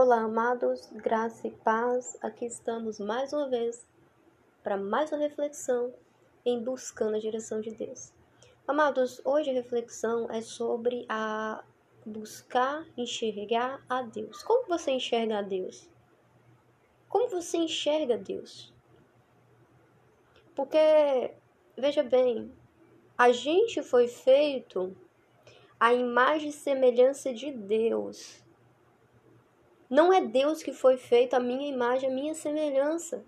Olá, amados, graça e paz. Aqui estamos mais uma vez para mais uma reflexão em buscando a direção de Deus. Amados, hoje a reflexão é sobre a buscar enxergar a Deus. Como você enxerga a Deus? Como você enxerga Deus? Porque veja bem, a gente foi feito a imagem e semelhança de Deus. Não é Deus que foi feito a minha imagem, a minha semelhança.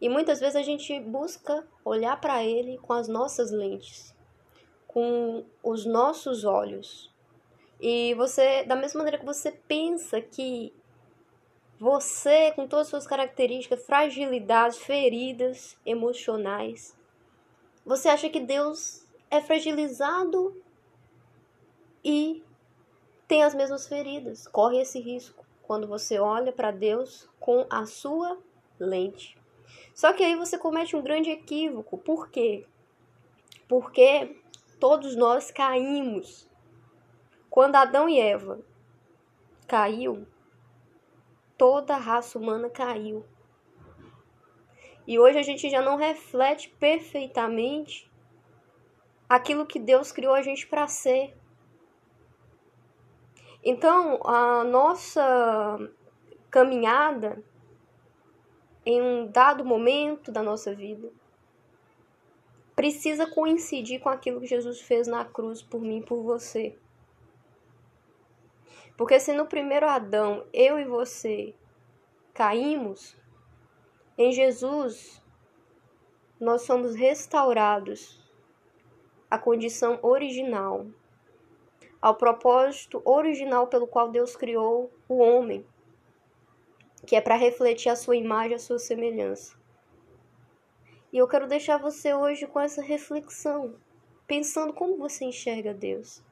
E muitas vezes a gente busca olhar para Ele com as nossas lentes, com os nossos olhos. E você, da mesma maneira que você pensa que você, com todas as suas características, fragilidades, feridas emocionais, você acha que Deus é fragilizado e tem as mesmas feridas. Corre esse risco quando você olha para Deus com a sua lente. Só que aí você comete um grande equívoco. Por quê? Porque todos nós caímos. Quando Adão e Eva caiu, toda a raça humana caiu. E hoje a gente já não reflete perfeitamente aquilo que Deus criou a gente para ser. Então, a nossa caminhada em um dado momento da nossa vida precisa coincidir com aquilo que Jesus fez na cruz por mim e por você. Porque se no primeiro Adão eu e você caímos, em Jesus nós somos restaurados à condição original ao propósito original pelo qual Deus criou o homem, que é para refletir a sua imagem, a sua semelhança. E eu quero deixar você hoje com essa reflexão, pensando como você enxerga Deus.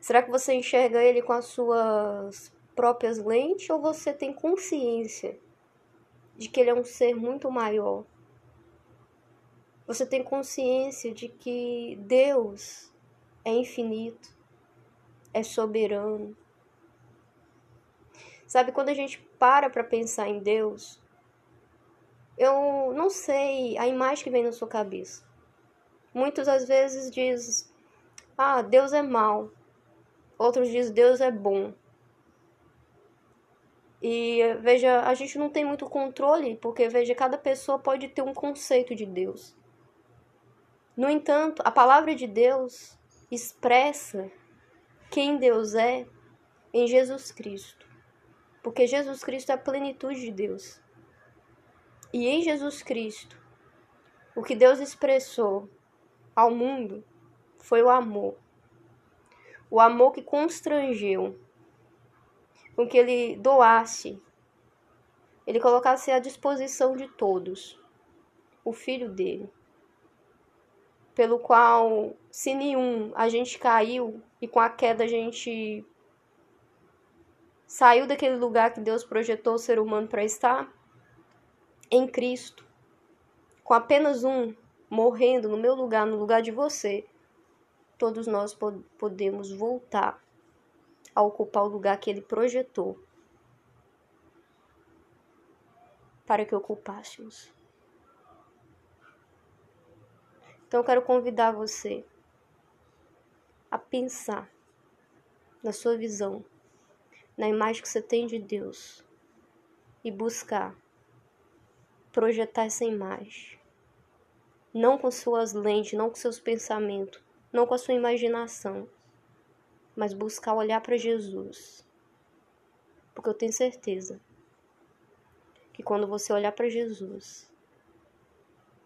Será que você enxerga Ele com as suas próprias lentes ou você tem consciência de que Ele é um ser muito maior? Você tem consciência de que Deus é infinito, é soberano. Sabe, quando a gente para para pensar em Deus, eu não sei a imagem que vem na sua cabeça. Muitos às vezes diz: "Ah, Deus é mau". Outros dizem: "Deus é bom". E veja, a gente não tem muito controle, porque veja, cada pessoa pode ter um conceito de Deus. No entanto, a palavra de Deus expressa quem Deus é em Jesus Cristo. Porque Jesus Cristo é a plenitude de Deus. E em Jesus Cristo, o que Deus expressou ao mundo foi o amor. O amor que constrangeu com que ele doasse, ele colocasse à disposição de todos o filho dele pelo qual, se nenhum, a gente caiu e com a queda a gente saiu daquele lugar que Deus projetou o ser humano para estar, em Cristo, com apenas um morrendo no meu lugar, no lugar de você, todos nós podemos voltar a ocupar o lugar que Ele projetou para que ocupássemos. Então eu quero convidar você a pensar na sua visão, na imagem que você tem de Deus e buscar projetar essa imagem. Não com suas lentes, não com seus pensamentos, não com a sua imaginação, mas buscar olhar para Jesus. Porque eu tenho certeza que quando você olhar para Jesus,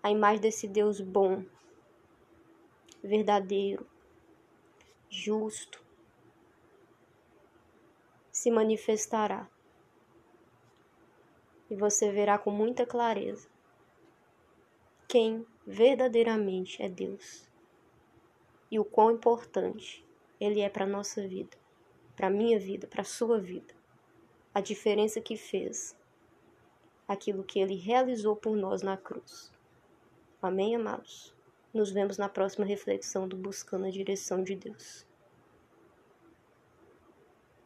a imagem desse Deus bom, verdadeiro, justo, se manifestará. E você verá com muita clareza quem verdadeiramente é Deus e o quão importante Ele é para a nossa vida, para minha vida, para sua vida. A diferença que fez aquilo que Ele realizou por nós na cruz. Amém, amados? Nos vemos na próxima reflexão do Buscando a Direção de Deus.